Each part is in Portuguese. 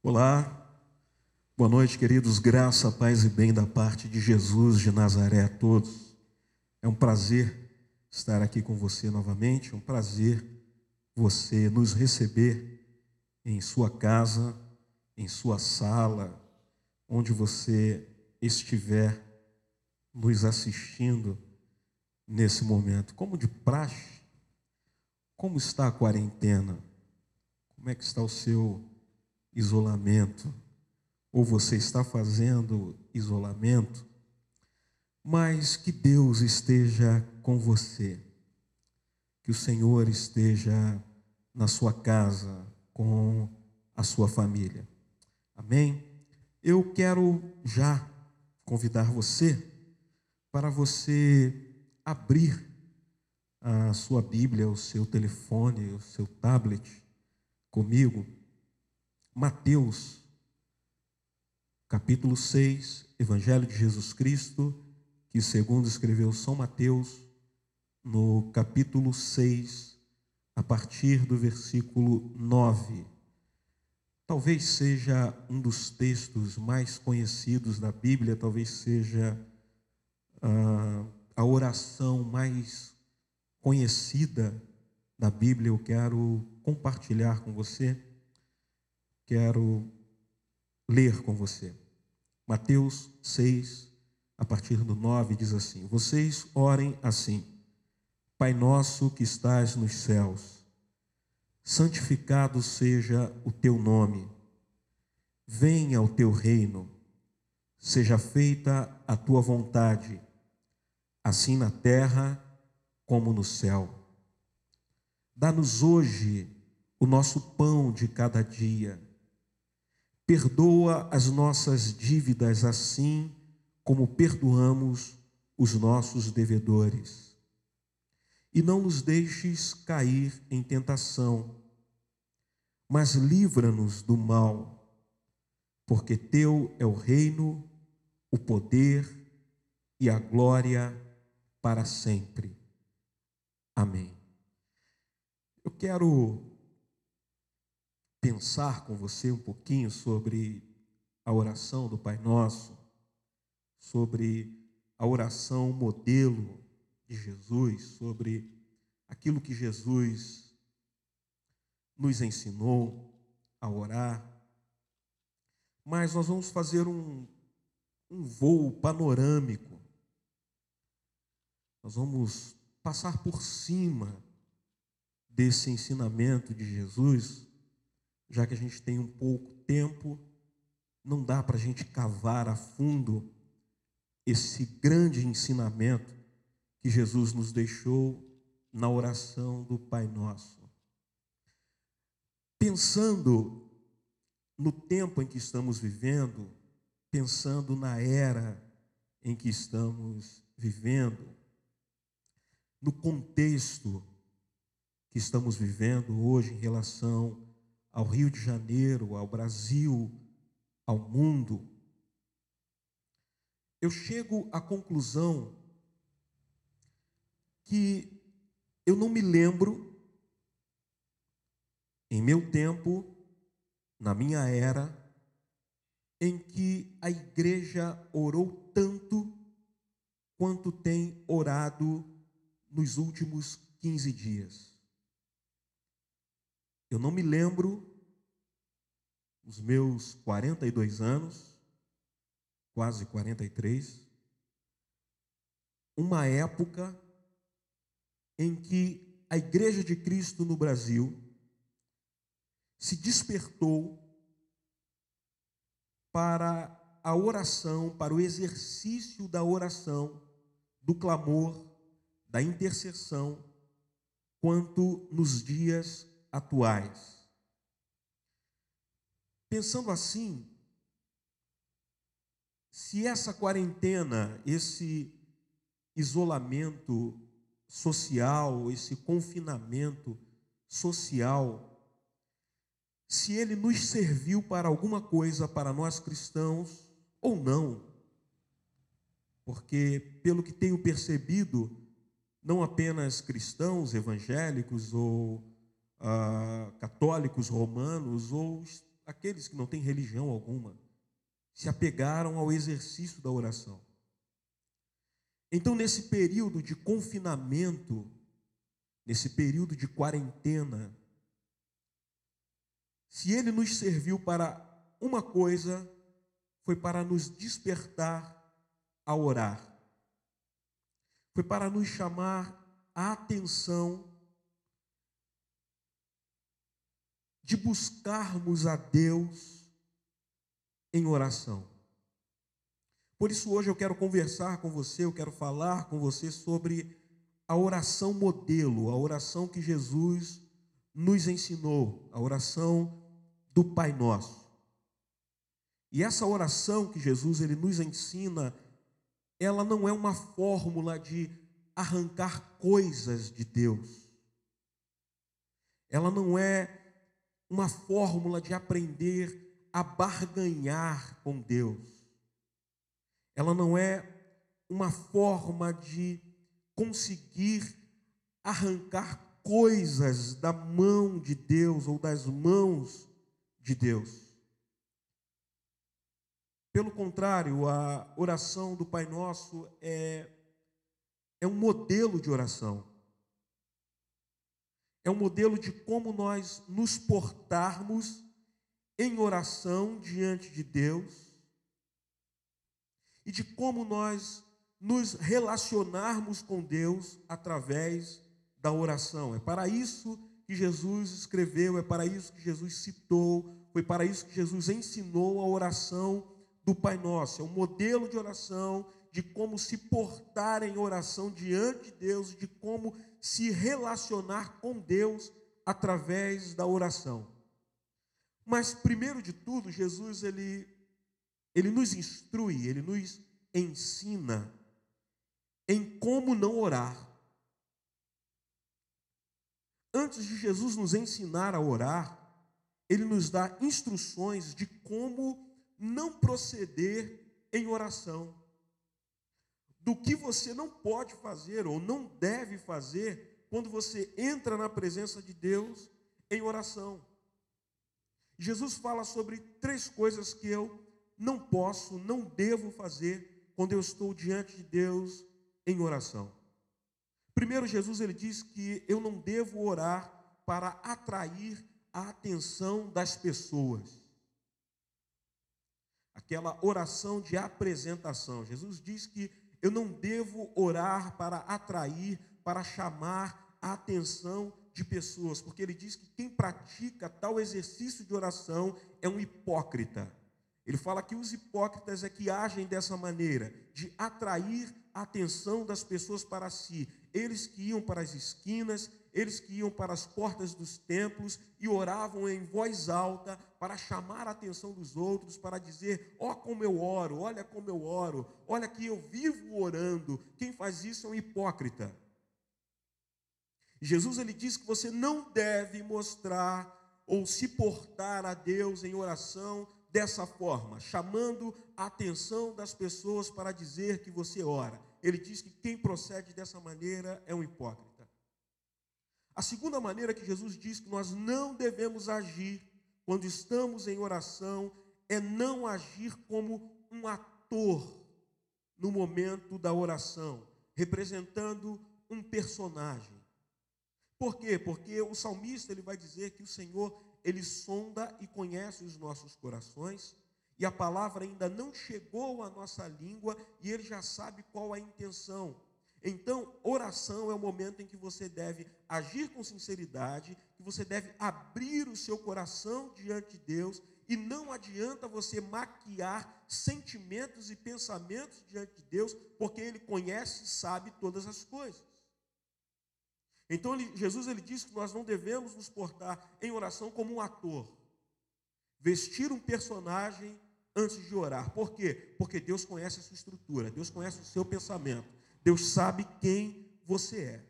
Olá, boa noite, queridos. Graça, paz e bem da parte de Jesus de Nazaré a todos. É um prazer estar aqui com você novamente, é um prazer você nos receber em sua casa, em sua sala, onde você estiver nos assistindo nesse momento. Como de praxe, como está a quarentena? Como é que está o seu isolamento, ou você está fazendo isolamento, mas que Deus esteja com você, que o Senhor esteja na sua casa, com a sua família. Amém? Eu quero já convidar você para você abrir a sua Bíblia, o seu telefone, o seu tablet comigo Mateus, capítulo 6, Evangelho de Jesus Cristo, que segundo escreveu São Mateus, no capítulo 6, a partir do versículo 9. Talvez seja um dos textos mais conhecidos da Bíblia, talvez seja ah, a oração mais conhecida da Bíblia. Eu quero compartilhar com você quero ler com você. Mateus 6, a partir do 9, diz assim: Vocês orem assim: Pai nosso que estás nos céus, santificado seja o teu nome, venha o teu reino, seja feita a tua vontade, assim na terra como no céu. Dá-nos hoje o nosso pão de cada dia Perdoa as nossas dívidas assim como perdoamos os nossos devedores. E não nos deixes cair em tentação, mas livra-nos do mal, porque teu é o reino, o poder e a glória para sempre. Amém. Eu quero pensar com você um pouquinho sobre a oração do Pai Nosso, sobre a oração modelo de Jesus, sobre aquilo que Jesus nos ensinou a orar. Mas nós vamos fazer um, um voo panorâmico. Nós vamos passar por cima desse ensinamento de Jesus já que a gente tem um pouco tempo, não dá para a gente cavar a fundo esse grande ensinamento que Jesus nos deixou na oração do Pai Nosso. Pensando no tempo em que estamos vivendo, pensando na era em que estamos vivendo, no contexto que estamos vivendo hoje em relação ao Rio de Janeiro, ao Brasil, ao mundo, eu chego à conclusão que eu não me lembro, em meu tempo, na minha era, em que a igreja orou tanto quanto tem orado nos últimos 15 dias. Eu não me lembro, os meus 42 anos, quase 43, uma época em que a Igreja de Cristo no Brasil se despertou para a oração, para o exercício da oração, do clamor, da intercessão, quanto nos dias atuais. Pensando assim, se essa quarentena, esse isolamento social, esse confinamento social, se ele nos serviu para alguma coisa para nós cristãos ou não, porque, pelo que tenho percebido, não apenas cristãos evangélicos ou ah, católicos romanos ou aqueles que não têm religião alguma, se apegaram ao exercício da oração. Então, nesse período de confinamento, nesse período de quarentena, se ele nos serviu para uma coisa, foi para nos despertar a orar. Foi para nos chamar a atenção de buscarmos a Deus em oração. Por isso, hoje eu quero conversar com você, eu quero falar com você sobre a oração modelo, a oração que Jesus nos ensinou, a oração do Pai Nosso. E essa oração que Jesus ele nos ensina, ela não é uma fórmula de arrancar coisas de Deus. Ela não é uma fórmula de aprender a barganhar com Deus. Ela não é uma forma de conseguir arrancar coisas da mão de Deus ou das mãos de Deus. Pelo contrário, a oração do Pai Nosso é, é um modelo de oração. É um modelo de como nós nos portarmos em oração diante de Deus e de como nós nos relacionarmos com Deus através da oração. É para isso que Jesus escreveu, é para isso que Jesus citou, foi para isso que Jesus ensinou a oração do Pai Nosso. É um modelo de oração, de como se portar em oração diante de Deus, de como se relacionar com Deus através da oração. Mas primeiro de tudo, Jesus ele ele nos instrui, ele nos ensina em como não orar. Antes de Jesus nos ensinar a orar, ele nos dá instruções de como não proceder em oração. Do que você não pode fazer ou não deve fazer quando você entra na presença de Deus em oração. Jesus fala sobre três coisas que eu não posso, não devo fazer quando eu estou diante de Deus em oração. Primeiro, Jesus ele diz que eu não devo orar para atrair a atenção das pessoas aquela oração de apresentação. Jesus diz que eu não devo orar para atrair, para chamar a atenção de pessoas, porque ele diz que quem pratica tal exercício de oração é um hipócrita. Ele fala que os hipócritas é que agem dessa maneira, de atrair a atenção das pessoas para si. Eles que iam para as esquinas, eles que iam para as portas dos templos e oravam em voz alta para chamar a atenção dos outros, para dizer: Ó, oh, como eu oro, olha como eu oro, olha que eu vivo orando. Quem faz isso é um hipócrita. Jesus ele diz que você não deve mostrar ou se portar a Deus em oração dessa forma, chamando a atenção das pessoas para dizer que você ora. Ele diz que quem procede dessa maneira é um hipócrita. A segunda maneira que Jesus diz que nós não devemos agir quando estamos em oração é não agir como um ator no momento da oração, representando um personagem. Por quê? Porque o salmista ele vai dizer que o Senhor ele sonda e conhece os nossos corações, e a palavra ainda não chegou à nossa língua e ele já sabe qual a intenção. Então, oração é o momento em que você deve agir com sinceridade, que você deve abrir o seu coração diante de Deus, e não adianta você maquiar sentimentos e pensamentos diante de Deus, porque Ele conhece e sabe todas as coisas. Então ele, Jesus ele diz que nós não devemos nos portar em oração como um ator, vestir um personagem antes de orar. Por quê? Porque Deus conhece a sua estrutura, Deus conhece o seu pensamento, Deus sabe quem você é.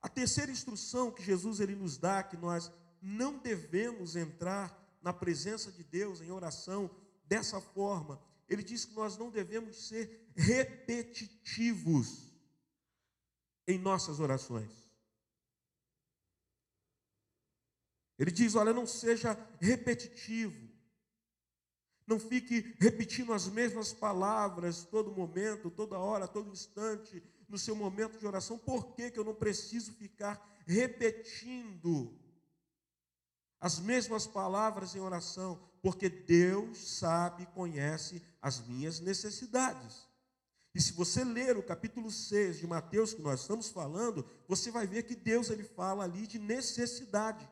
A terceira instrução que Jesus ele nos dá que nós não devemos entrar na presença de Deus em oração dessa forma. Ele diz que nós não devemos ser repetitivos em nossas orações. Ele diz: olha, não seja repetitivo. Não fique repetindo as mesmas palavras todo momento, toda hora, todo instante, no seu momento de oração. Por que, que eu não preciso ficar repetindo as mesmas palavras em oração? Porque Deus sabe, conhece as minhas necessidades. E se você ler o capítulo 6 de Mateus que nós estamos falando, você vai ver que Deus ele fala ali de necessidade.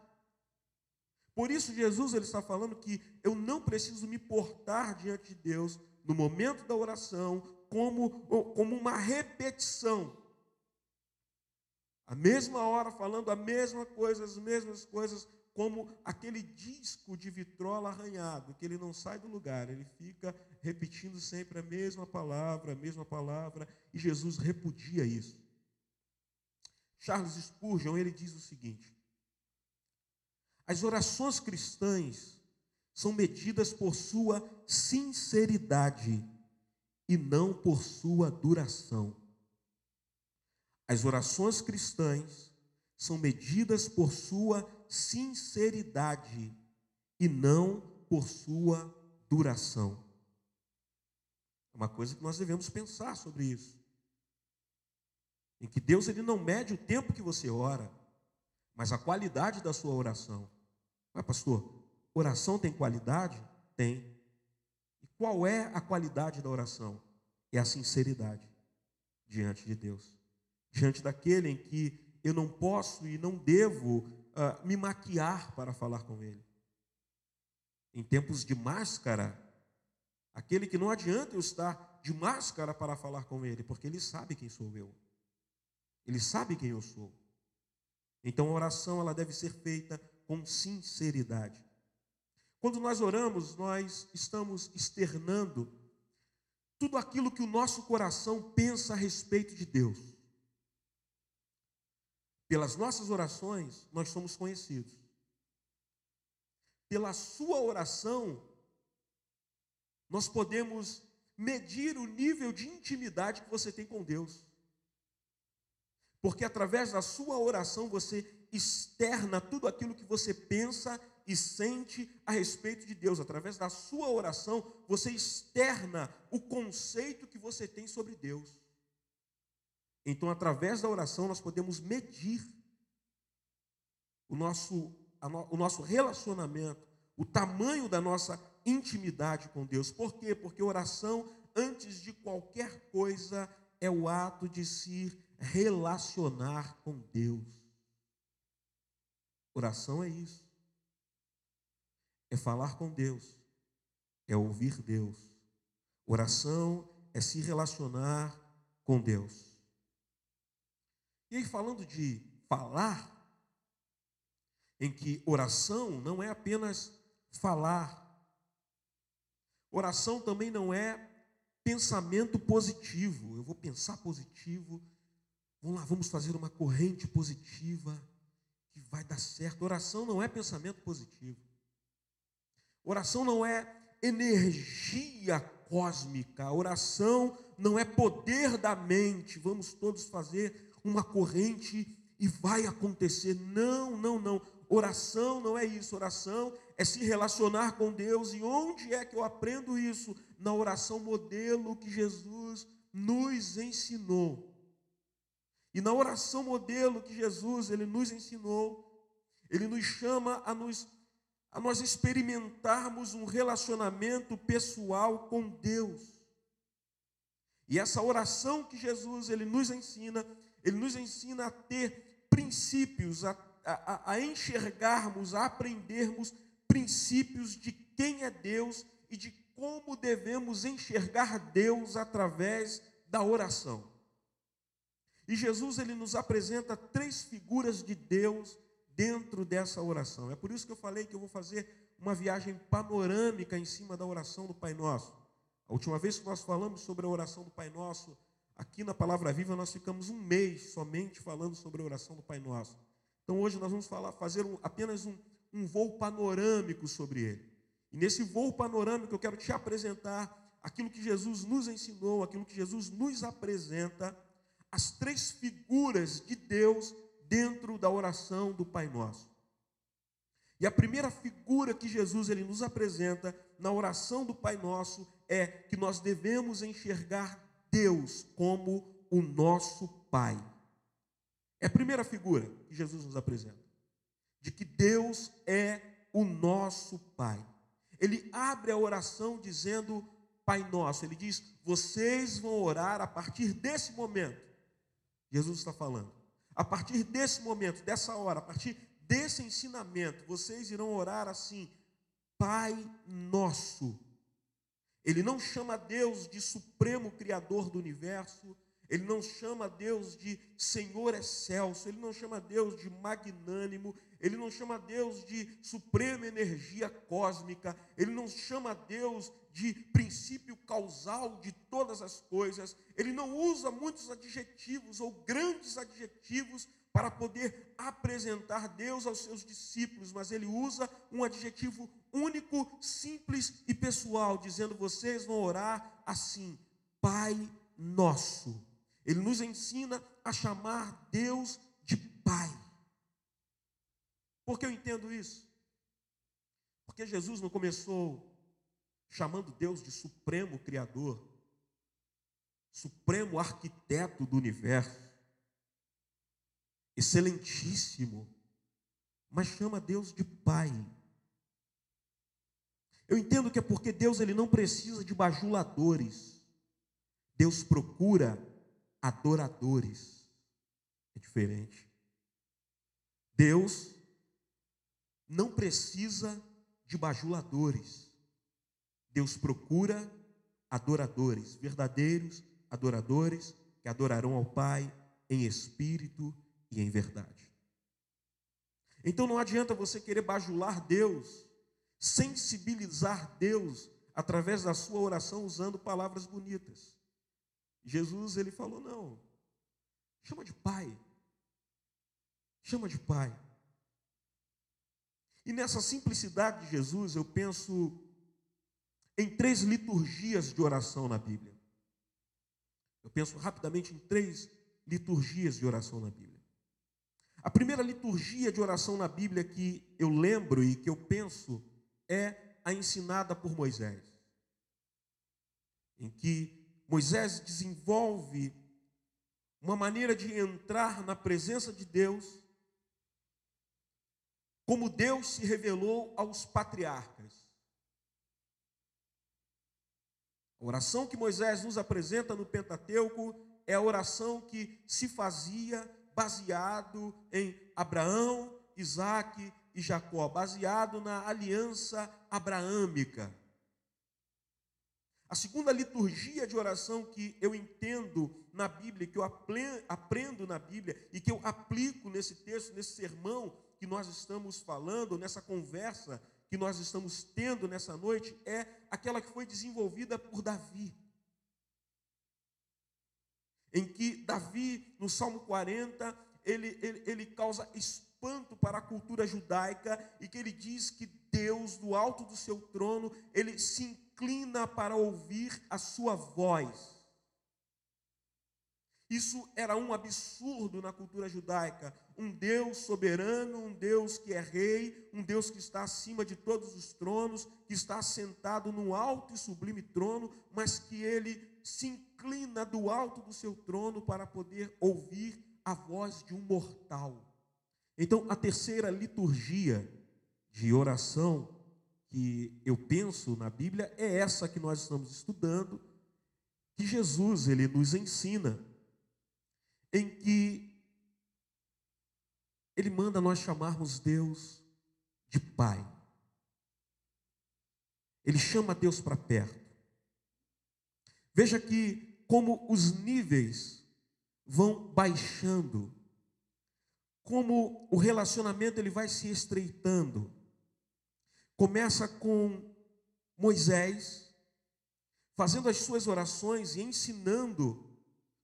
Por isso, Jesus ele está falando que eu não preciso me portar diante de Deus no momento da oração como, como uma repetição. A mesma hora falando a mesma coisa, as mesmas coisas, como aquele disco de vitrola arranhado, que ele não sai do lugar, ele fica repetindo sempre a mesma palavra, a mesma palavra, e Jesus repudia isso. Charles Spurgeon, ele diz o seguinte: as orações cristãs são medidas por sua sinceridade e não por sua duração. As orações cristãs são medidas por sua sinceridade e não por sua duração. É uma coisa que nós devemos pensar sobre isso. Em que Deus ele não mede o tempo que você ora, mas a qualidade da sua oração. Mas, pastor, oração tem qualidade? Tem. E qual é a qualidade da oração? É a sinceridade diante de Deus, diante daquele em que eu não posso e não devo uh, me maquiar para falar com Ele. Em tempos de máscara, aquele que não adianta eu estar de máscara para falar com Ele, porque Ele sabe quem sou eu. Ele sabe quem eu sou. Então a oração ela deve ser feita com sinceridade. Quando nós oramos, nós estamos externando tudo aquilo que o nosso coração pensa a respeito de Deus. Pelas nossas orações, nós somos conhecidos. Pela sua oração, nós podemos medir o nível de intimidade que você tem com Deus. Porque através da sua oração você externa tudo aquilo que você pensa e sente a respeito de Deus. Através da sua oração, você externa o conceito que você tem sobre Deus. Então, através da oração, nós podemos medir o nosso, o nosso relacionamento, o tamanho da nossa intimidade com Deus. Por quê? Porque oração, antes de qualquer coisa, é o ato de se relacionar com Deus. Oração é isso. É falar com Deus. É ouvir Deus. Oração é se relacionar com Deus. E aí, falando de falar, em que oração não é apenas falar, oração também não é pensamento positivo. Eu vou pensar positivo, vamos lá, vamos fazer uma corrente positiva que vai dar certo. Oração não é pensamento positivo. Oração não é energia cósmica. Oração não é poder da mente. Vamos todos fazer uma corrente e vai acontecer. Não, não, não. Oração não é isso. Oração é se relacionar com Deus. E onde é que eu aprendo isso? Na oração modelo que Jesus nos ensinou. E na oração modelo que Jesus ele nos ensinou, ele nos chama a nos a nós experimentarmos um relacionamento pessoal com Deus. E essa oração que Jesus ele nos ensina, ele nos ensina a ter princípios, a, a, a enxergarmos, a aprendermos princípios de quem é Deus e de como devemos enxergar Deus através da oração. E Jesus ele nos apresenta três figuras de Deus dentro dessa oração. É por isso que eu falei que eu vou fazer uma viagem panorâmica em cima da oração do Pai Nosso. A última vez que nós falamos sobre a oração do Pai Nosso, aqui na Palavra Viva, nós ficamos um mês somente falando sobre a oração do Pai Nosso. Então hoje nós vamos falar, fazer um, apenas um, um voo panorâmico sobre ele. E nesse voo panorâmico eu quero te apresentar aquilo que Jesus nos ensinou, aquilo que Jesus nos apresenta as três figuras de Deus dentro da oração do Pai Nosso. E a primeira figura que Jesus ele nos apresenta na oração do Pai Nosso é que nós devemos enxergar Deus como o nosso Pai. É a primeira figura que Jesus nos apresenta, de que Deus é o nosso Pai. Ele abre a oração dizendo Pai Nosso. Ele diz: vocês vão orar a partir desse momento. Jesus está falando. A partir desse momento, dessa hora, a partir desse ensinamento, vocês irão orar assim: Pai Nosso. Ele não chama Deus de Supremo Criador do universo, ele não chama Deus de Senhor excelso, ele não chama Deus de magnânimo, ele não chama Deus de suprema energia cósmica, ele não chama Deus de princípio causal de todas as coisas, ele não usa muitos adjetivos ou grandes adjetivos para poder apresentar Deus aos seus discípulos, mas ele usa um adjetivo único, simples e pessoal, dizendo: vocês vão orar assim, Pai Nosso. Ele nos ensina a chamar Deus de Pai. Por que eu entendo isso? Porque Jesus não começou chamando Deus de Supremo Criador, Supremo Arquiteto do universo excelentíssimo, mas chama Deus de Pai. Eu entendo que é porque Deus ele não precisa de bajuladores. Deus procura adoradores. É diferente. Deus não precisa de bajuladores. Deus procura adoradores, verdadeiros adoradores que adorarão ao Pai em espírito e em verdade. Então não adianta você querer bajular Deus, sensibilizar Deus através da sua oração usando palavras bonitas. Jesus ele falou: "Não. Chama de pai. Chama de pai." E nessa simplicidade de Jesus, eu penso em três liturgias de oração na Bíblia. Eu penso rapidamente em três liturgias de oração na Bíblia. A primeira liturgia de oração na Bíblia que eu lembro e que eu penso é a ensinada por Moisés, em que Moisés desenvolve uma maneira de entrar na presença de Deus, como Deus se revelou aos patriarcas. A oração que Moisés nos apresenta no Pentateuco é a oração que se fazia baseado em Abraão, Isaac e Jacó, baseado na aliança abraâmica. A segunda liturgia de oração que eu entendo na Bíblia, que eu aprendo na Bíblia e que eu aplico nesse texto, nesse sermão que nós estamos falando, nessa conversa que nós estamos tendo nessa noite, é aquela que foi desenvolvida por Davi. Em que Davi, no Salmo 40, ele, ele, ele causa espanto para a cultura judaica e que ele diz que Deus, do alto do seu trono, ele se inclina para ouvir a sua voz. Isso era um absurdo na cultura judaica. Um Deus soberano, um Deus que é rei, um Deus que está acima de todos os tronos, que está sentado no alto e sublime trono, mas que ele se inclina do alto do seu trono para poder ouvir a voz de um mortal. Então, a terceira liturgia de oração que eu penso na Bíblia é essa que nós estamos estudando, que Jesus ele nos ensina, em que ele manda nós chamarmos Deus de Pai. Ele chama Deus para perto. Veja que como os níveis vão baixando, como o relacionamento ele vai se estreitando. Começa com Moisés fazendo as suas orações e ensinando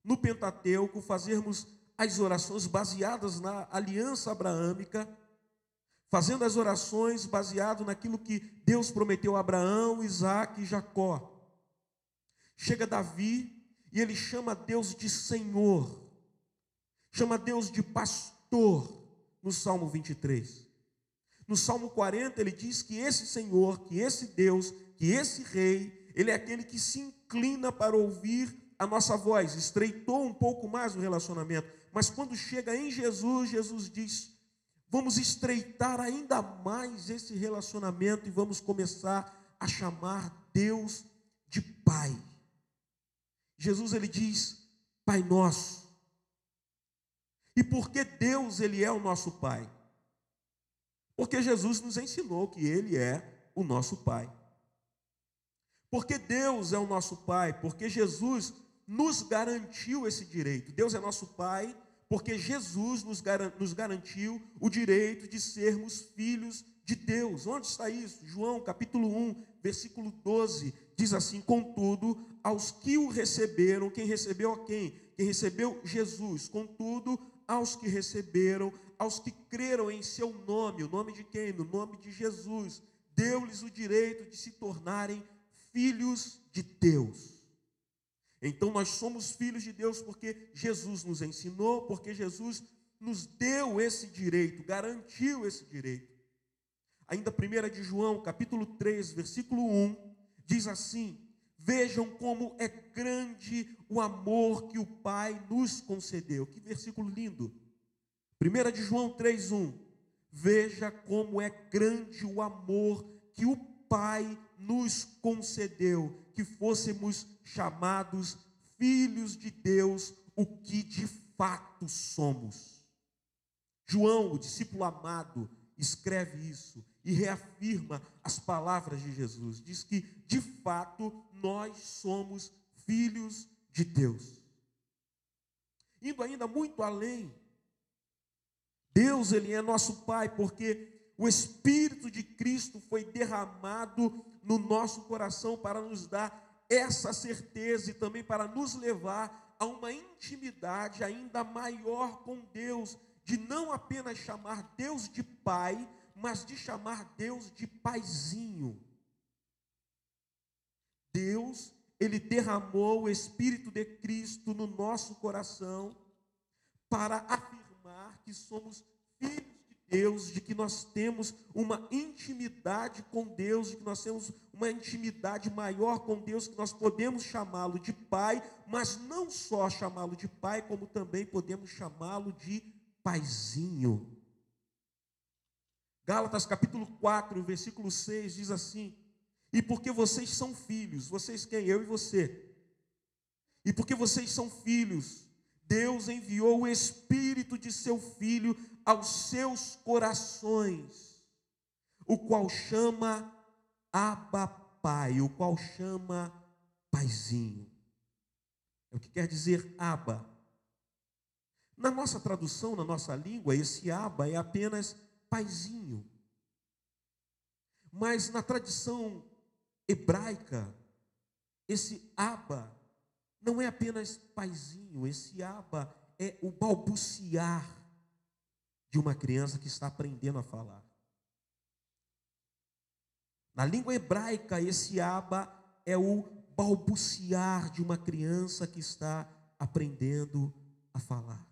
no Pentateuco fazermos as orações baseadas na aliança abraâmica, fazendo as orações baseado naquilo que Deus prometeu a Abraão, Isaac e Jacó. Chega Davi e ele chama Deus de Senhor, chama Deus de pastor no Salmo 23. No Salmo 40, ele diz que esse Senhor, que esse Deus, que esse Rei, ele é aquele que se inclina para ouvir a nossa voz, estreitou um pouco mais o relacionamento, mas quando chega em Jesus, Jesus diz: vamos estreitar ainda mais esse relacionamento e vamos começar a chamar Deus de Pai. Jesus ele diz: Pai nosso. E por que Deus ele é o nosso Pai? Porque Jesus nos ensinou que Ele é o nosso Pai. Porque Deus é o nosso Pai, porque Jesus nos garantiu esse direito. Deus é nosso Pai, porque Jesus nos garantiu o direito de sermos filhos de Deus. Onde está isso? João capítulo 1, versículo 12, diz assim: Contudo, aos que o receberam, quem recebeu a quem? Quem recebeu Jesus. Contudo, aos que receberam, aos que creram em seu nome, o nome de quem? No nome de Jesus, deu-lhes o direito de se tornarem filhos de Deus. Então nós somos filhos de Deus porque Jesus nos ensinou, porque Jesus nos deu esse direito, garantiu esse direito. Ainda 1 de João, capítulo 3, versículo 1, diz assim: Vejam como é grande o amor que o Pai nos concedeu. Que versículo lindo. 1 de João 3:1. Veja como é grande o amor que o Pai nos concedeu, que fôssemos chamados filhos de Deus, o que de fato somos. João, o discípulo amado, escreve isso e reafirma as palavras de Jesus. Diz que, de fato, nós somos filhos de Deus. Indo ainda muito além, Deus, Ele é nosso Pai, porque o Espírito de Cristo foi derramado no nosso coração para nos dar essa certeza e também para nos levar a uma intimidade ainda maior com Deus, de não apenas chamar Deus de Pai, mas de chamar Deus de paizinho. Deus, ele derramou o Espírito de Cristo no nosso coração para afirmar que somos filhos de Deus, de que nós temos uma intimidade com Deus, de que nós temos uma intimidade maior com Deus, que nós podemos chamá-lo de Pai, mas não só chamá-lo de Pai, como também podemos chamá-lo de paizinho. Gálatas capítulo 4, versículo 6 diz assim: E porque vocês são filhos, vocês quem? Eu e você. E porque vocês são filhos, Deus enviou o Espírito de seu Filho aos seus corações, o qual chama Abba Pai, o qual chama Paizinho. É o que quer dizer Abba. Na nossa tradução, na nossa língua, esse Abba é apenas paizinho. Mas na tradição hebraica, esse aba não é apenas paizinho, esse aba é o balbuciar de uma criança que está aprendendo a falar. Na língua hebraica, esse aba é o balbuciar de uma criança que está aprendendo a falar.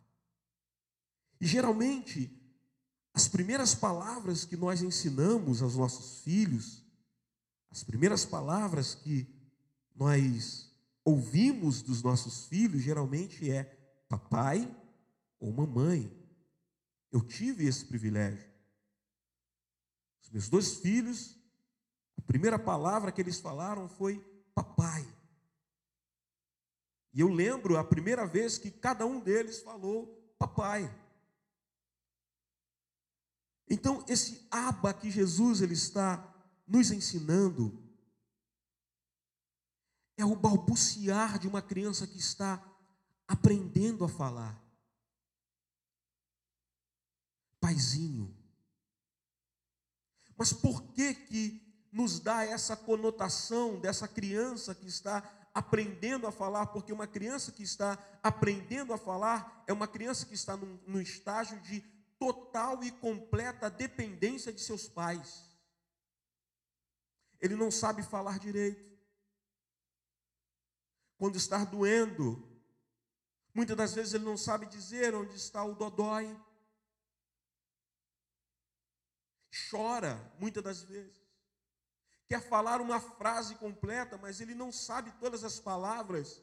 E geralmente, as primeiras palavras que nós ensinamos aos nossos filhos, as primeiras palavras que nós ouvimos dos nossos filhos, geralmente é papai ou mamãe. Eu tive esse privilégio. Os meus dois filhos, a primeira palavra que eles falaram foi papai. E eu lembro a primeira vez que cada um deles falou papai. Então, esse aba que Jesus ele está nos ensinando é o balbuciar de uma criança que está aprendendo a falar. Paizinho. Mas por que que nos dá essa conotação dessa criança que está aprendendo a falar? Porque uma criança que está aprendendo a falar é uma criança que está no, no estágio de total e completa dependência de seus pais. Ele não sabe falar direito. Quando está doendo, muitas das vezes ele não sabe dizer onde está o dodói. chora muitas das vezes, quer falar uma frase completa, mas ele não sabe todas as palavras,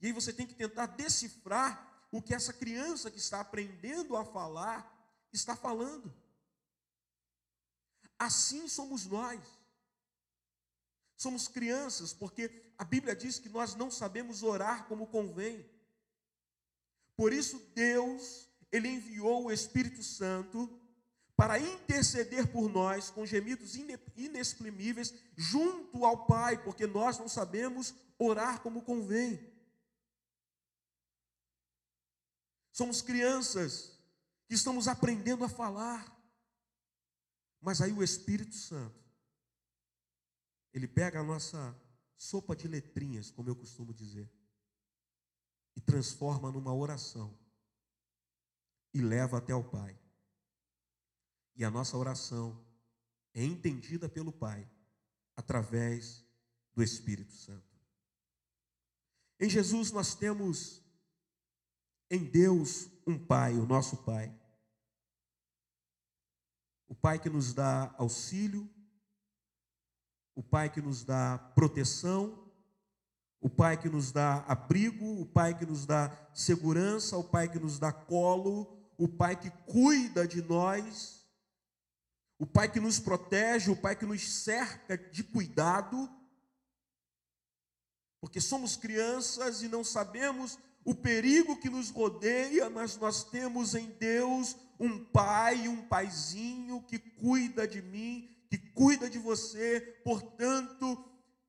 e aí você tem que tentar decifrar o que essa criança que está aprendendo a falar está falando. Assim somos nós. Somos crianças, porque a Bíblia diz que nós não sabemos orar como convém. Por isso Deus, ele enviou o Espírito Santo para interceder por nós com gemidos inexprimíveis junto ao Pai, porque nós não sabemos orar como convém. Somos crianças que estamos aprendendo a falar. Mas aí o Espírito Santo, ele pega a nossa sopa de letrinhas, como eu costumo dizer, e transforma numa oração e leva até o Pai. E a nossa oração é entendida pelo Pai através do Espírito Santo. Em Jesus nós temos em Deus um Pai, o nosso Pai. O Pai que nos dá auxílio, o Pai que nos dá proteção, o Pai que nos dá abrigo, o Pai que nos dá segurança, o Pai que nos dá colo, o Pai que cuida de nós, o Pai que nos protege, o Pai que nos cerca de cuidado, porque somos crianças e não sabemos o perigo que nos rodeia, mas nós temos em Deus um pai, um paizinho que cuida de mim, que cuida de você, portanto,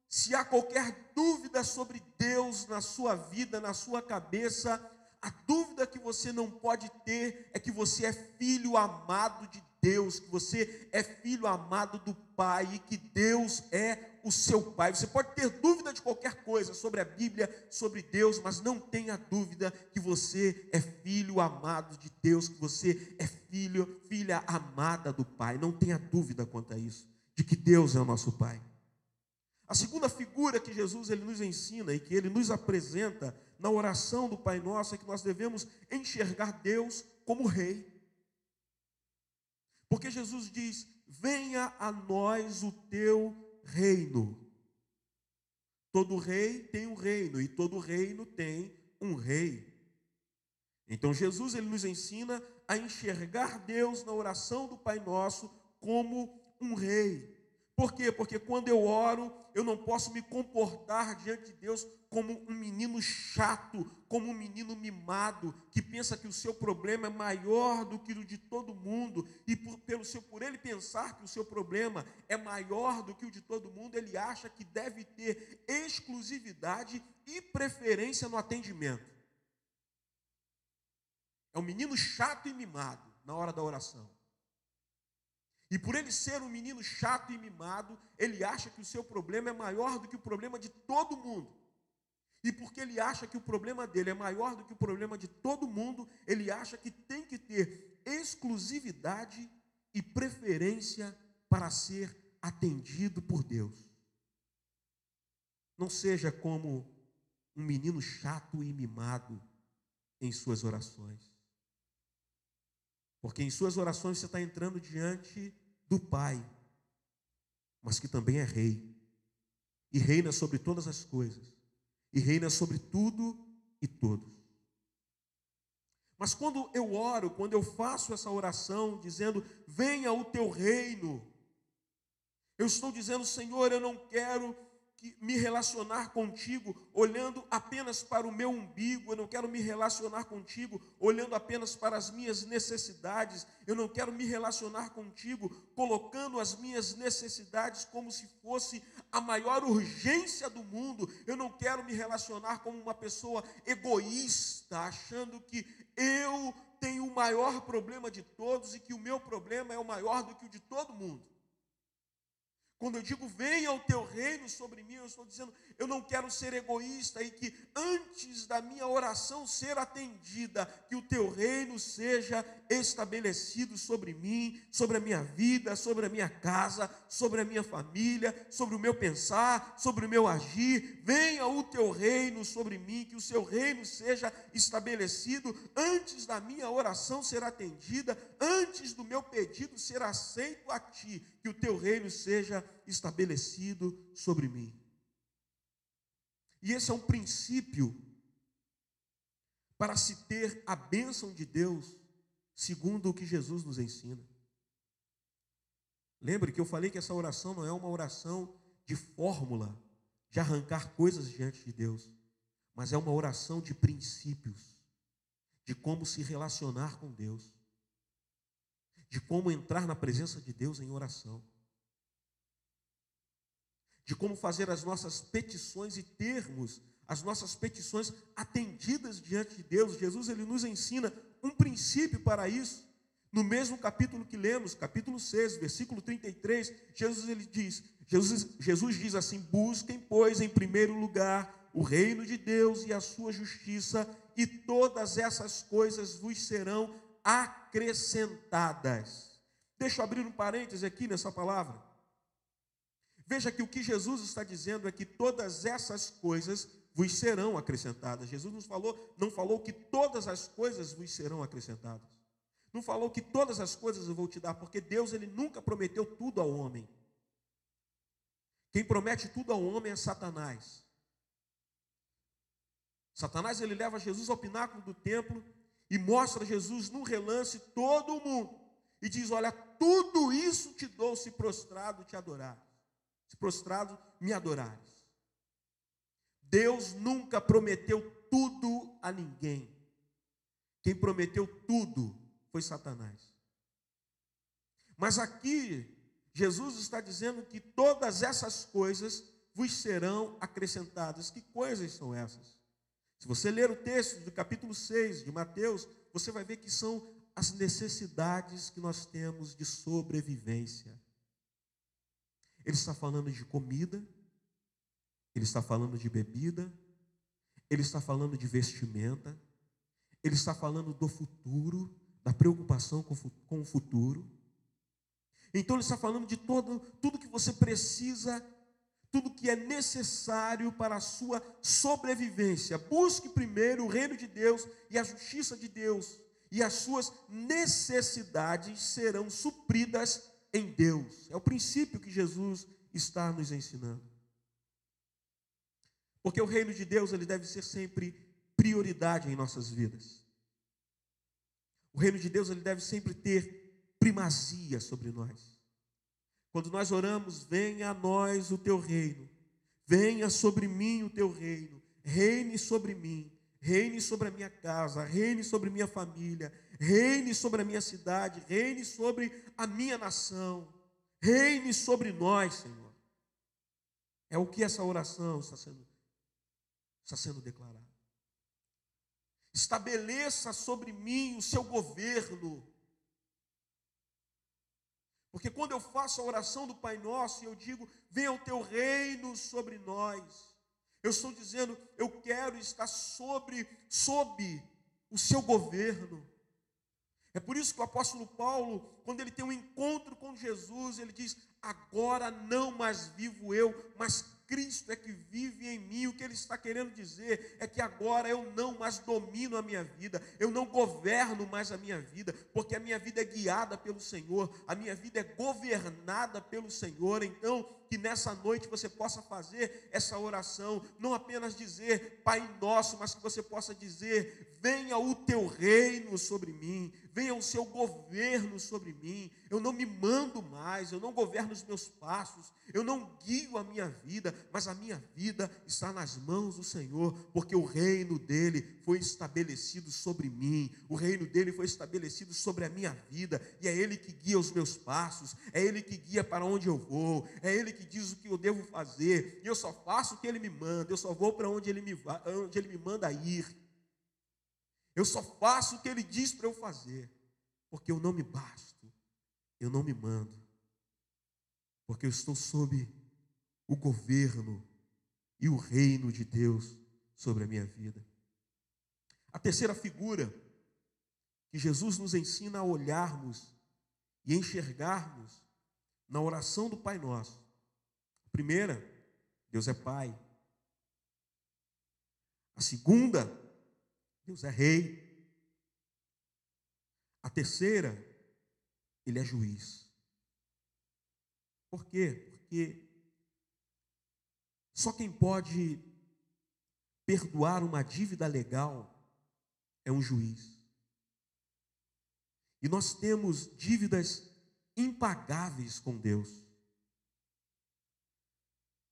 se há qualquer dúvida sobre Deus na sua vida, na sua cabeça, a dúvida que você não pode ter é que você é filho amado de Deus, que você é filho amado do Pai e que Deus é o seu Pai. Você pode ter dúvida de qualquer coisa sobre a Bíblia, sobre Deus, mas não tenha dúvida que você é filho amado de Deus, que você é filho, filha amada do Pai. Não tenha dúvida quanto a isso, de que Deus é o nosso Pai. A segunda figura que Jesus ele nos ensina e que ele nos apresenta na oração do Pai Nosso é que nós devemos enxergar Deus como Rei. Porque Jesus diz: Venha a nós o teu reino. Todo rei tem um reino e todo reino tem um rei. Então Jesus ele nos ensina a enxergar Deus na oração do Pai Nosso como um rei. Por quê? Porque quando eu oro, eu não posso me comportar diante de Deus como um menino chato, como um menino mimado, que pensa que o seu problema é maior do que o de todo mundo, e por, pelo seu, por ele pensar que o seu problema é maior do que o de todo mundo, ele acha que deve ter exclusividade e preferência no atendimento. É um menino chato e mimado na hora da oração. E por ele ser um menino chato e mimado, ele acha que o seu problema é maior do que o problema de todo mundo. E porque ele acha que o problema dele é maior do que o problema de todo mundo, ele acha que tem que ter exclusividade e preferência para ser atendido por Deus. Não seja como um menino chato e mimado em suas orações. Porque em suas orações você está entrando diante do Pai, mas que também é Rei, e reina sobre todas as coisas, e reina sobre tudo e todos. Mas quando eu oro, quando eu faço essa oração dizendo: Venha o teu reino, eu estou dizendo, Senhor, eu não quero que me relacionar contigo olhando apenas para o meu umbigo, eu não quero me relacionar contigo olhando apenas para as minhas necessidades, eu não quero me relacionar contigo colocando as minhas necessidades como se fosse a maior urgência do mundo, eu não quero me relacionar como uma pessoa egoísta, achando que eu tenho o maior problema de todos e que o meu problema é o maior do que o de todo mundo. Quando eu digo venha o teu reino sobre mim, eu estou dizendo, eu não quero ser egoísta e que antes da minha oração ser atendida, que o teu reino seja estabelecido sobre mim, sobre a minha vida, sobre a minha casa, sobre a minha família, sobre o meu pensar, sobre o meu agir. Venha o teu reino sobre mim, que o seu reino seja estabelecido antes da minha oração ser atendida, antes do meu pedido ser aceito a ti, que o teu reino seja estabelecido sobre mim. E esse é um princípio para se ter a bênção de Deus, segundo o que Jesus nos ensina. Lembre que eu falei que essa oração não é uma oração de fórmula, de arrancar coisas diante de Deus, mas é uma oração de princípios, de como se relacionar com Deus, de como entrar na presença de Deus em oração de como fazer as nossas petições e termos as nossas petições atendidas diante de Deus. Jesus ele nos ensina um princípio para isso. No mesmo capítulo que lemos, capítulo 6, versículo 33, Jesus ele diz, Jesus, Jesus diz assim: "Busquem, pois, em primeiro lugar o reino de Deus e a sua justiça, e todas essas coisas vos serão acrescentadas." Deixa eu abrir um parêntese aqui nessa palavra. Veja que o que Jesus está dizendo é que todas essas coisas vos serão acrescentadas. Jesus nos falou, não falou que todas as coisas vos serão acrescentadas. Não falou que todas as coisas eu vou te dar, porque Deus ele nunca prometeu tudo ao homem. Quem promete tudo ao homem é Satanás. Satanás ele leva Jesus ao pináculo do templo e mostra Jesus num relance todo o mundo e diz: "Olha, tudo isso te dou se prostrado te adorar" se prostrado, me adorares. Deus nunca prometeu tudo a ninguém. Quem prometeu tudo foi Satanás. Mas aqui, Jesus está dizendo que todas essas coisas vos serão acrescentadas. Que coisas são essas? Se você ler o texto do capítulo 6 de Mateus, você vai ver que são as necessidades que nós temos de sobrevivência. Ele está falando de comida, ele está falando de bebida, ele está falando de vestimenta, ele está falando do futuro, da preocupação com o futuro. Então ele está falando de todo, tudo que você precisa, tudo que é necessário para a sua sobrevivência. Busque primeiro o reino de Deus e a justiça de Deus, e as suas necessidades serão supridas em Deus. É o princípio que Jesus está nos ensinando. Porque o reino de Deus ele deve ser sempre prioridade em nossas vidas. O reino de Deus ele deve sempre ter primazia sobre nós. Quando nós oramos, venha a nós o teu reino, venha sobre mim o teu reino, reine sobre mim, reine sobre a minha casa, reine sobre minha família, reine sobre a minha cidade, reine sobre a minha nação, reine sobre nós, Senhor. É o que essa oração está sendo, está sendo declarada. Estabeleça sobre mim o seu governo. Porque quando eu faço a oração do Pai Nosso e eu digo, venha o teu reino sobre nós, eu estou dizendo, eu quero estar sobre, sob o seu governo. É por isso que o apóstolo Paulo, quando ele tem um encontro com Jesus, ele diz: Agora não mais vivo eu, mas Cristo é que vive em mim. O que ele está querendo dizer é que agora eu não mais domino a minha vida, eu não governo mais a minha vida, porque a minha vida é guiada pelo Senhor, a minha vida é governada pelo Senhor. Então, que nessa noite você possa fazer essa oração, não apenas dizer Pai Nosso, mas que você possa dizer: Venha o teu reino sobre mim, venha o seu governo sobre mim. Eu não me mando mais, eu não governo os meus passos, eu não guio a minha vida, mas a minha vida está nas mãos do Senhor, porque o reino dele foi estabelecido sobre mim, o reino dele foi estabelecido sobre a minha vida, e é ele que guia os meus passos, é ele que guia para onde eu vou, é ele que diz o que eu devo fazer, e eu só faço o que ele me manda, eu só vou para onde ele me, onde ele me manda ir. Eu só faço o que ele diz para eu fazer, porque eu não me basto, eu não me mando. porque eu estou sob o governo e o reino de Deus sobre a minha vida. A terceira figura que Jesus nos ensina a olharmos e enxergarmos na oração do Pai Nosso. Primeira, Deus é Pai. A segunda, Deus é Rei. A terceira, Ele é juiz. Por quê? Porque só quem pode perdoar uma dívida legal é um juiz. E nós temos dívidas impagáveis com Deus.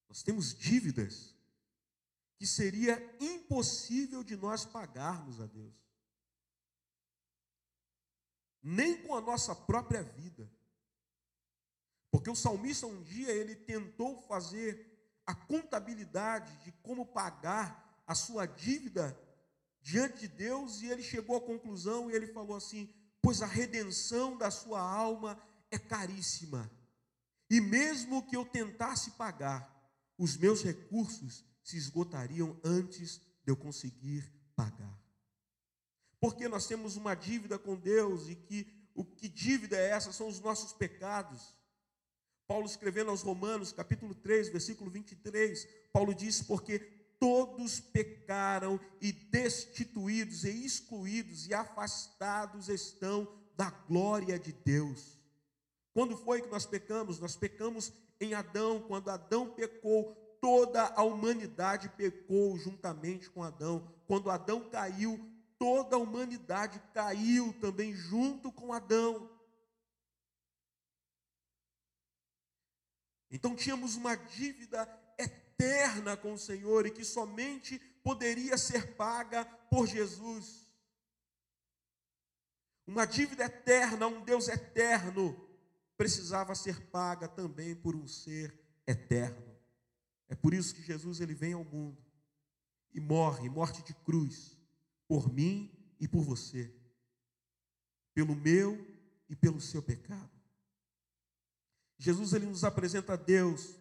Nós temos dívidas que seria impossível de nós pagarmos a Deus. Nem com a nossa própria vida. Porque o salmista um dia ele tentou fazer a contabilidade de como pagar a sua dívida diante de Deus e ele chegou à conclusão e ele falou assim: "Pois a redenção da sua alma é caríssima. E mesmo que eu tentasse pagar, os meus recursos se esgotariam antes de eu conseguir pagar. Porque nós temos uma dívida com Deus e que o que dívida é essa? São os nossos pecados. Paulo escrevendo aos Romanos, capítulo 3, versículo 23, Paulo diz: Porque todos pecaram e destituídos e excluídos e afastados estão da glória de Deus. Quando foi que nós pecamos? Nós pecamos em Adão, quando Adão pecou, toda a humanidade pecou juntamente com Adão. Quando Adão caiu, toda a humanidade caiu também junto com Adão. Então tínhamos uma dívida eterna com o Senhor e que somente poderia ser paga por Jesus. Uma dívida eterna, um Deus eterno, precisava ser paga também por um ser eterno. É por isso que Jesus ele vem ao mundo e morre, morte de cruz, por mim e por você, pelo meu e pelo seu pecado. Jesus ele nos apresenta a Deus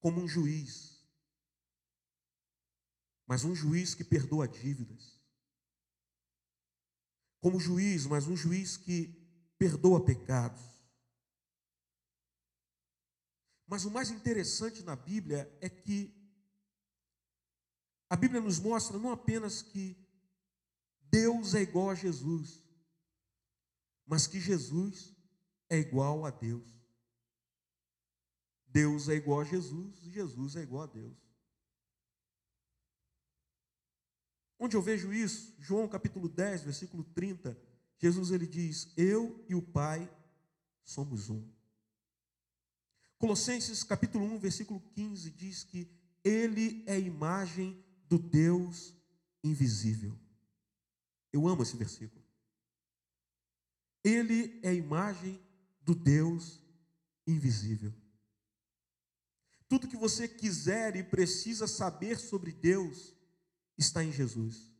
como um juiz, mas um juiz que perdoa dívidas. Como juiz, mas um juiz que perdoa pecados. Mas o mais interessante na Bíblia é que a Bíblia nos mostra não apenas que Deus é igual a Jesus, mas que Jesus é igual a Deus. Deus é igual a Jesus, Jesus é igual a Deus. Onde eu vejo isso? João capítulo 10, versículo 30 Jesus ele diz: Eu e o Pai somos um. Colossenses capítulo 1, versículo 15 diz que ele é imagem do Deus invisível. Eu amo esse versículo. Ele é imagem do Deus invisível. Tudo que você quiser e precisa saber sobre Deus está em Jesus.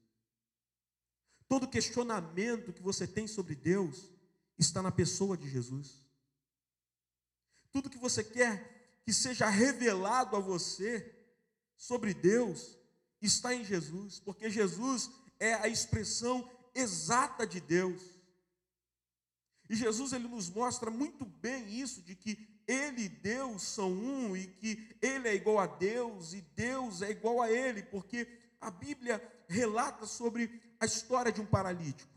Todo questionamento que você tem sobre Deus está na pessoa de Jesus. Tudo que você quer que seja revelado a você sobre Deus está em Jesus, porque Jesus é a expressão exata de Deus. E Jesus ele nos mostra muito bem isso de que ele e Deus são um e que ele é igual a Deus e Deus é igual a ele, porque a Bíblia relata sobre a história de um paralítico.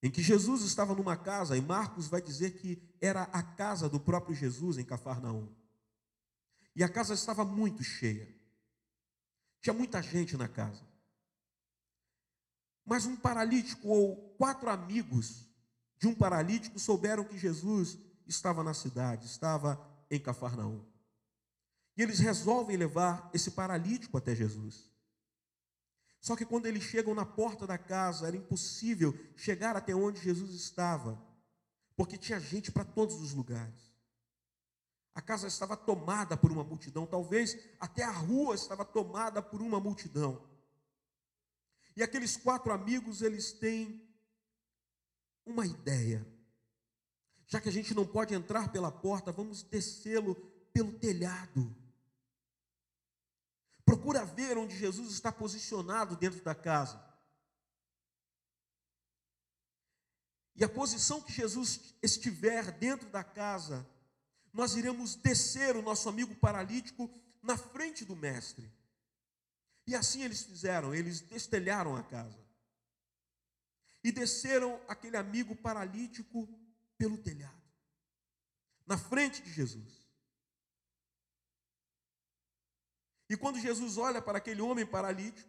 Em que Jesus estava numa casa, e Marcos vai dizer que era a casa do próprio Jesus em Cafarnaum. E a casa estava muito cheia. Tinha muita gente na casa. Mas um paralítico ou quatro amigos de um paralítico souberam que Jesus estava na cidade, estava em Cafarnaum. E eles resolvem levar esse paralítico até Jesus. Só que quando eles chegam na porta da casa, era impossível chegar até onde Jesus estava, porque tinha gente para todos os lugares. A casa estava tomada por uma multidão, talvez até a rua estava tomada por uma multidão. E aqueles quatro amigos, eles têm uma ideia. Já que a gente não pode entrar pela porta, vamos descê-lo pelo telhado. Procura ver onde Jesus está posicionado dentro da casa. E a posição que Jesus estiver dentro da casa, nós iremos descer o nosso amigo paralítico na frente do mestre. E assim eles fizeram, eles destelharam a casa. E desceram aquele amigo paralítico pelo telhado, na frente de Jesus. E quando Jesus olha para aquele homem paralítico,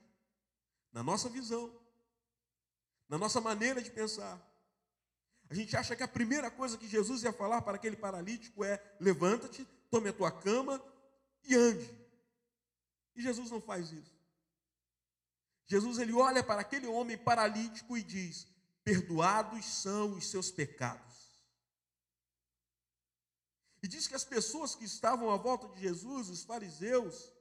na nossa visão, na nossa maneira de pensar, a gente acha que a primeira coisa que Jesus ia falar para aquele paralítico é: levanta-te, tome a tua cama e ande. E Jesus não faz isso. Jesus ele olha para aquele homem paralítico e diz: Perdoados são os seus pecados. E diz que as pessoas que estavam à volta de Jesus, os fariseus,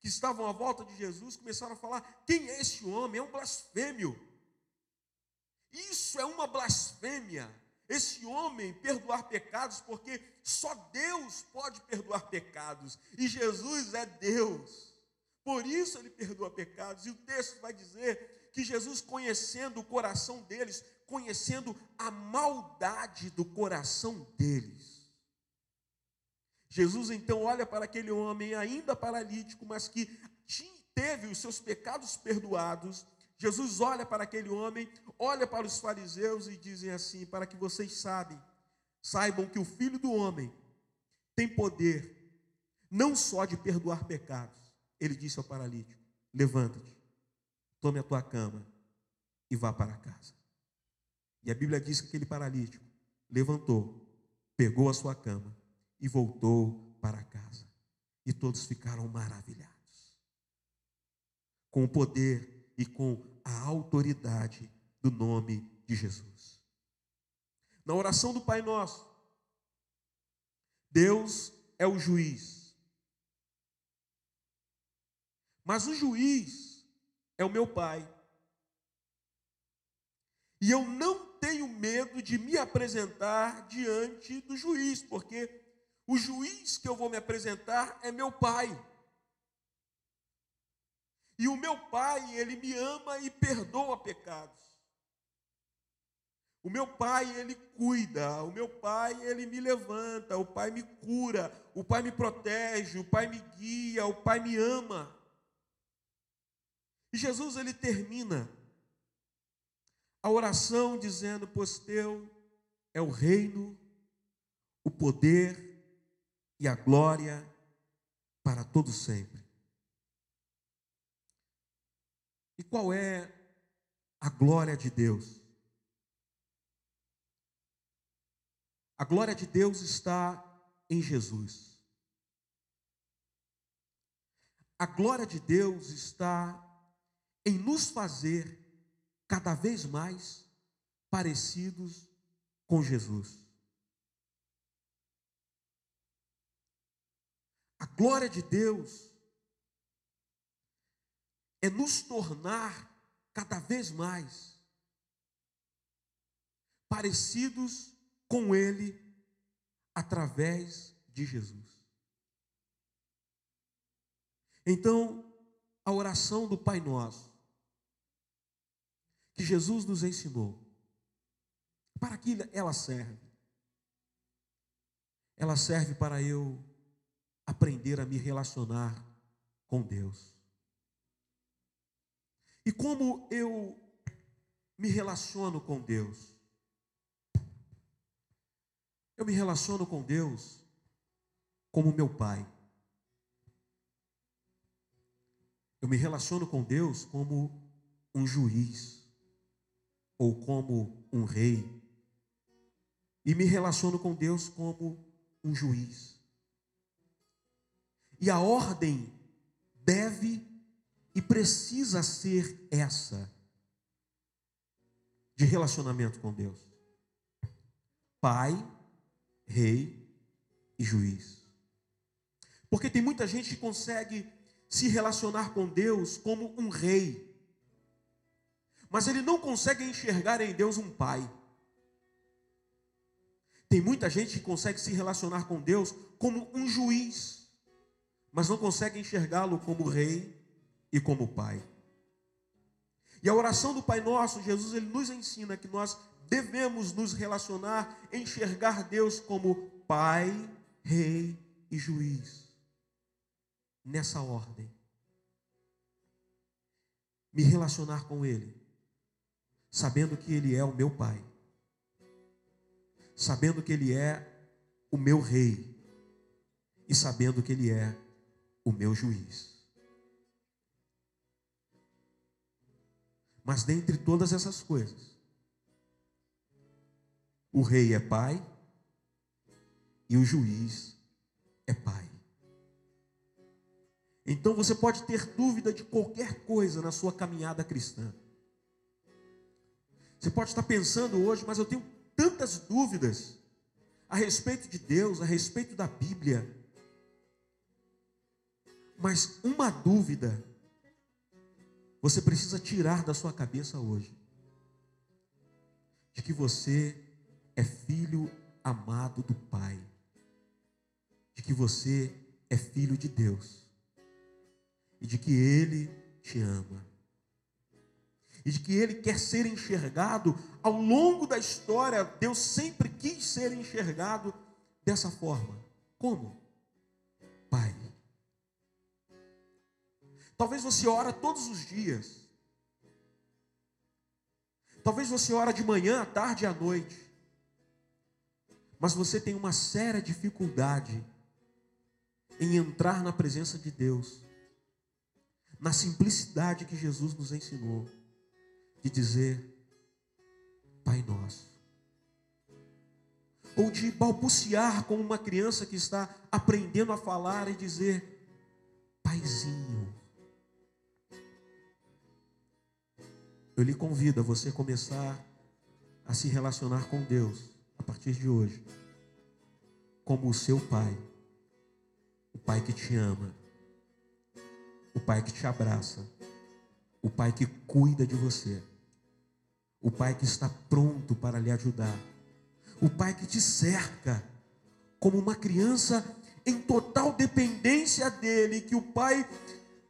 que estavam à volta de Jesus, começaram a falar: Quem é esse homem? É um blasfêmio. Isso é uma blasfêmia. Esse homem perdoar pecados, porque só Deus pode perdoar pecados, e Jesus é Deus. Por isso ele perdoa pecados. E o texto vai dizer que Jesus, conhecendo o coração deles, conhecendo a maldade do coração deles. Jesus então olha para aquele homem ainda paralítico, mas que teve os seus pecados perdoados. Jesus olha para aquele homem, olha para os fariseus e dizem assim: para que vocês sabem, saibam que o Filho do Homem tem poder não só de perdoar pecados, ele disse ao paralítico: Levanta-te, tome a tua cama e vá para casa. E a Bíblia diz que aquele paralítico levantou, pegou a sua cama e voltou para casa. E todos ficaram maravilhados com o poder e com a autoridade do nome de Jesus. Na oração do Pai Nosso, Deus é o juiz Mas o juiz é o meu pai. E eu não tenho medo de me apresentar diante do juiz, porque o juiz que eu vou me apresentar é meu pai. E o meu pai, ele me ama e perdoa pecados. O meu pai, ele cuida, o meu pai, ele me levanta, o pai me cura, o pai me protege, o pai me guia, o pai me ama. E Jesus ele termina a oração dizendo: Pois teu é o reino, o poder e a glória para todo sempre. E qual é a glória de Deus? A glória de Deus está em Jesus. A glória de Deus está em nos fazer cada vez mais parecidos com Jesus. A glória de Deus é nos tornar cada vez mais parecidos com Ele através de Jesus. Então, a oração do Pai Nosso que Jesus nos ensinou. Para que ela serve? Ela serve para eu aprender a me relacionar com Deus. E como eu me relaciono com Deus? Eu me relaciono com Deus como meu Pai. Eu me relaciono com Deus como um juiz ou como um rei, e me relaciono com Deus como um juiz. E a ordem deve e precisa ser essa de relacionamento com Deus: Pai, Rei e Juiz. Porque tem muita gente que consegue se relacionar com Deus como um rei mas ele não consegue enxergar em Deus um pai. Tem muita gente que consegue se relacionar com Deus como um juiz, mas não consegue enxergá-lo como rei e como pai. E a oração do Pai Nosso, Jesus, ele nos ensina que nós devemos nos relacionar, enxergar Deus como Pai, Rei e Juiz. Nessa ordem. Me relacionar com Ele, sabendo que Ele é o meu Pai, sabendo que Ele é o meu Rei e sabendo que Ele é o meu juiz. Mas dentre todas essas coisas, o rei é pai e o juiz é pai. Então você pode ter dúvida de qualquer coisa na sua caminhada cristã. Você pode estar pensando hoje, mas eu tenho tantas dúvidas a respeito de Deus, a respeito da Bíblia. Mas uma dúvida você precisa tirar da sua cabeça hoje de que você é filho amado do Pai, de que você é filho de Deus e de que Ele te ama. E de que Ele quer ser enxergado ao longo da história. Deus sempre quis ser enxergado dessa forma. Como? Pai. Talvez você ora todos os dias. Talvez você ora de manhã, à tarde e à noite. Mas você tem uma séria dificuldade em entrar na presença de Deus. Na simplicidade que Jesus nos ensinou de dizer Pai nosso. Ou de balbuciar como uma criança que está aprendendo a falar e dizer Paizinho. Eu lhe convido a você começar a se relacionar com Deus a partir de hoje, como o seu Pai, o Pai que te ama, o Pai que te abraça, o Pai que cuida de você, o Pai que está pronto para lhe ajudar, o Pai que te cerca como uma criança em total dependência dele, que o Pai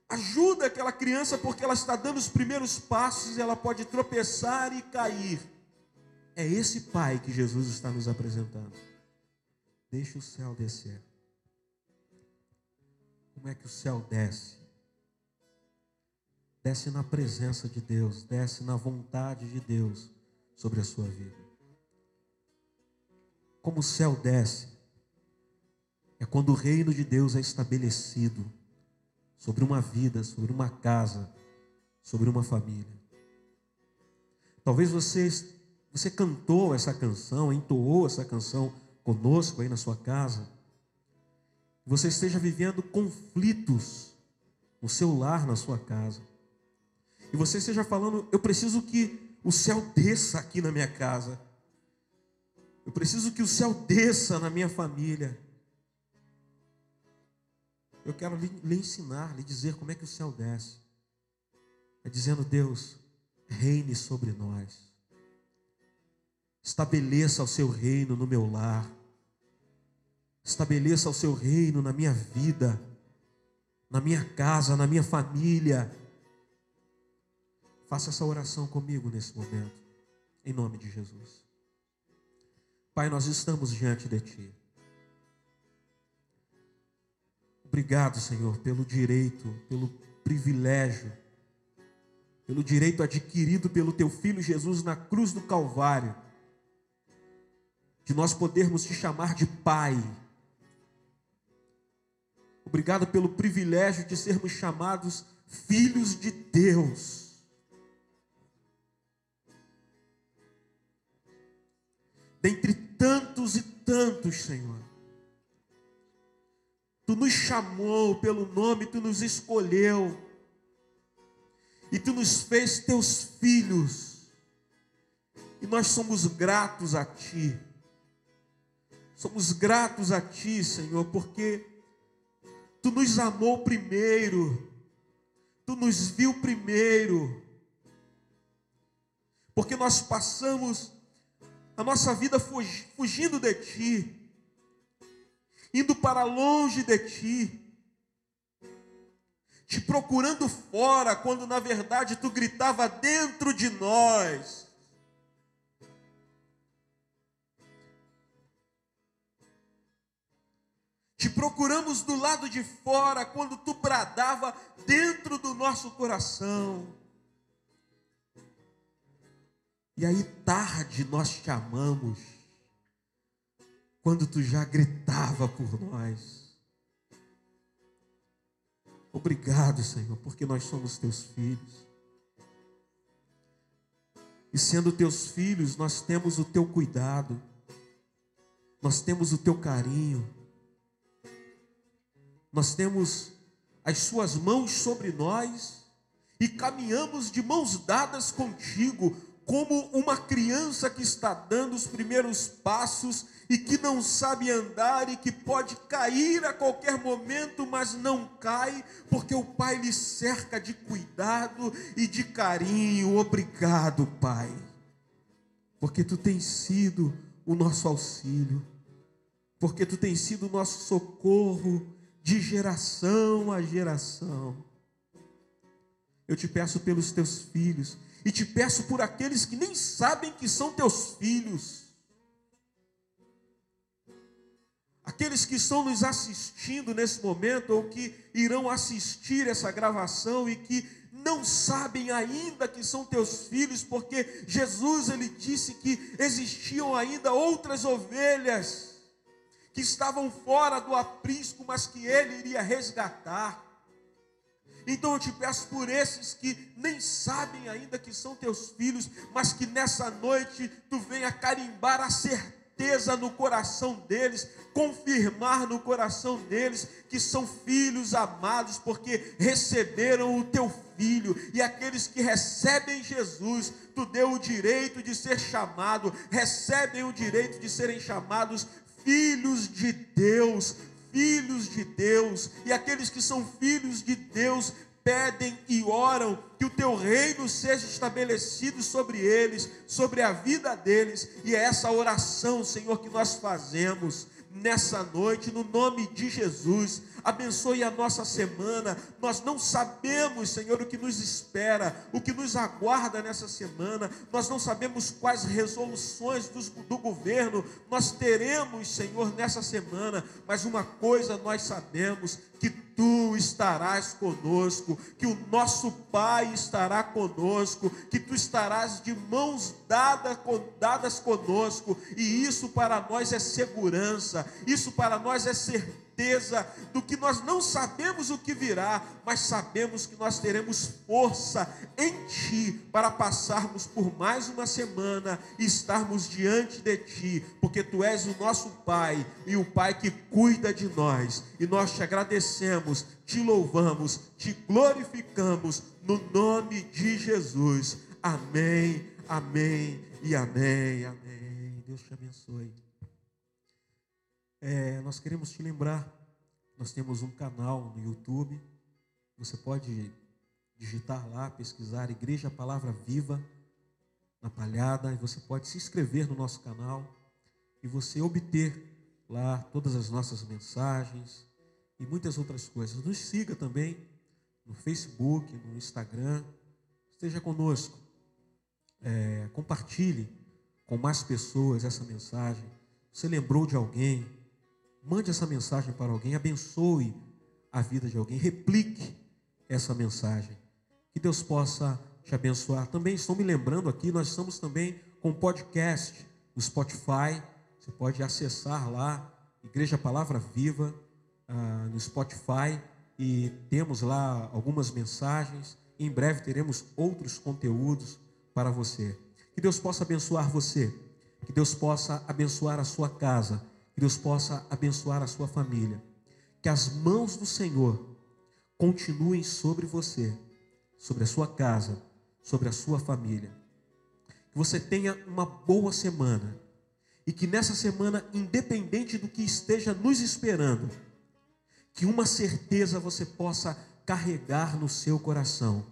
Ajuda aquela criança porque ela está dando os primeiros passos e ela pode tropeçar e cair. É esse pai que Jesus está nos apresentando. Deixa o céu descer. Como é que o céu desce? Desce na presença de Deus, desce na vontade de Deus sobre a sua vida. Como o céu desce, é quando o reino de Deus é estabelecido sobre uma vida, sobre uma casa, sobre uma família. Talvez você, você cantou essa canção, entoou essa canção conosco aí na sua casa. Você esteja vivendo conflitos no seu lar, na sua casa. E você esteja falando, eu preciso que o céu desça aqui na minha casa. Eu preciso que o céu desça na minha família eu quero lhe, lhe ensinar, lhe dizer como é que o céu desce. É dizendo, Deus, reine sobre nós. Estabeleça o seu reino no meu lar. Estabeleça o seu reino na minha vida, na minha casa, na minha família. Faça essa oração comigo nesse momento, em nome de Jesus. Pai, nós estamos diante de Ti. Obrigado, Senhor, pelo direito, pelo privilégio, pelo direito adquirido pelo Teu Filho Jesus na cruz do Calvário, de nós podermos te chamar de Pai. Obrigado pelo privilégio de sermos chamados filhos de Deus. Dentre tantos e tantos, Senhor, Tu nos chamou pelo nome, tu nos escolheu. E tu nos fez teus filhos. E nós somos gratos a ti. Somos gratos a ti, Senhor, porque tu nos amou primeiro. Tu nos viu primeiro. Porque nós passamos a nossa vida fugindo de Ti, indo para longe de Ti, te procurando fora, quando na verdade Tu gritava dentro de nós. Te procuramos do lado de fora, quando Tu bradava dentro do nosso coração. E aí, tarde, nós te amamos, quando tu já gritava por nós. Obrigado, Senhor, porque nós somos teus filhos. E sendo teus filhos, nós temos o teu cuidado, nós temos o teu carinho, nós temos as suas mãos sobre nós e caminhamos de mãos dadas contigo, como uma criança que está dando os primeiros passos e que não sabe andar e que pode cair a qualquer momento, mas não cai, porque o Pai lhe cerca de cuidado e de carinho. Obrigado, Pai, porque tu tens sido o nosso auxílio, porque tu tens sido o nosso socorro de geração a geração. Eu te peço pelos teus filhos e te peço por aqueles que nem sabem que são teus filhos. Aqueles que estão nos assistindo nesse momento ou que irão assistir essa gravação e que não sabem ainda que são teus filhos, porque Jesus ele disse que existiam ainda outras ovelhas que estavam fora do aprisco, mas que ele iria resgatar. Então eu te peço por esses que nem sabem ainda que são teus filhos, mas que nessa noite tu venha carimbar a certeza no coração deles, confirmar no coração deles que são filhos amados, porque receberam o teu filho, e aqueles que recebem Jesus, tu deu o direito de ser chamado, recebem o direito de serem chamados filhos de Deus, filhos de Deus, e aqueles que são filhos de Deus pedem e oram que o teu reino seja estabelecido sobre eles, sobre a vida deles, e é essa oração, Senhor, que nós fazemos nessa noite, no nome de Jesus. Abençoe a nossa semana. Nós não sabemos, Senhor, o que nos espera, o que nos aguarda nessa semana. Nós não sabemos quais resoluções do, do governo nós teremos, Senhor, nessa semana. Mas uma coisa nós sabemos: que tu estarás conosco, que o nosso Pai estará conosco, que tu estarás de mãos dadas, dadas conosco, e isso para nós é segurança, isso para nós é certeza certeza do que nós não sabemos o que virá, mas sabemos que nós teremos força em Ti para passarmos por mais uma semana e estarmos diante de Ti, porque Tu és o nosso Pai e o Pai que cuida de nós, e nós te agradecemos, te louvamos, te glorificamos no nome de Jesus. Amém, amém e amém, amém. Deus te abençoe. É, nós queremos te lembrar, nós temos um canal no YouTube, você pode digitar lá, pesquisar Igreja Palavra Viva na Palhada, e você pode se inscrever no nosso canal e você obter lá todas as nossas mensagens e muitas outras coisas. Nos siga também no Facebook, no Instagram, esteja conosco, é, compartilhe com mais pessoas essa mensagem. Você lembrou de alguém? Mande essa mensagem para alguém, abençoe a vida de alguém, replique essa mensagem. Que Deus possa te abençoar. Também estou me lembrando aqui, nós estamos também com podcast no Spotify. Você pode acessar lá, Igreja Palavra Viva, ah, no Spotify, e temos lá algumas mensagens. Em breve teremos outros conteúdos para você. Que Deus possa abençoar você, que Deus possa abençoar a sua casa que Deus possa abençoar a sua família. Que as mãos do Senhor continuem sobre você, sobre a sua casa, sobre a sua família. Que você tenha uma boa semana. E que nessa semana, independente do que esteja nos esperando, que uma certeza você possa carregar no seu coração: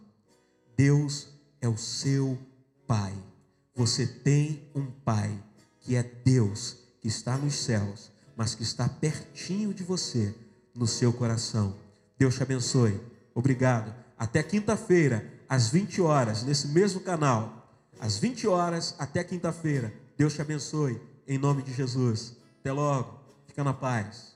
Deus é o seu Pai. Você tem um Pai que é Deus que está nos céus, mas que está pertinho de você, no seu coração. Deus te abençoe. Obrigado. Até quinta-feira, às 20 horas, nesse mesmo canal. Às 20 horas até quinta-feira. Deus te abençoe. Em nome de Jesus. Até logo. Fica na paz.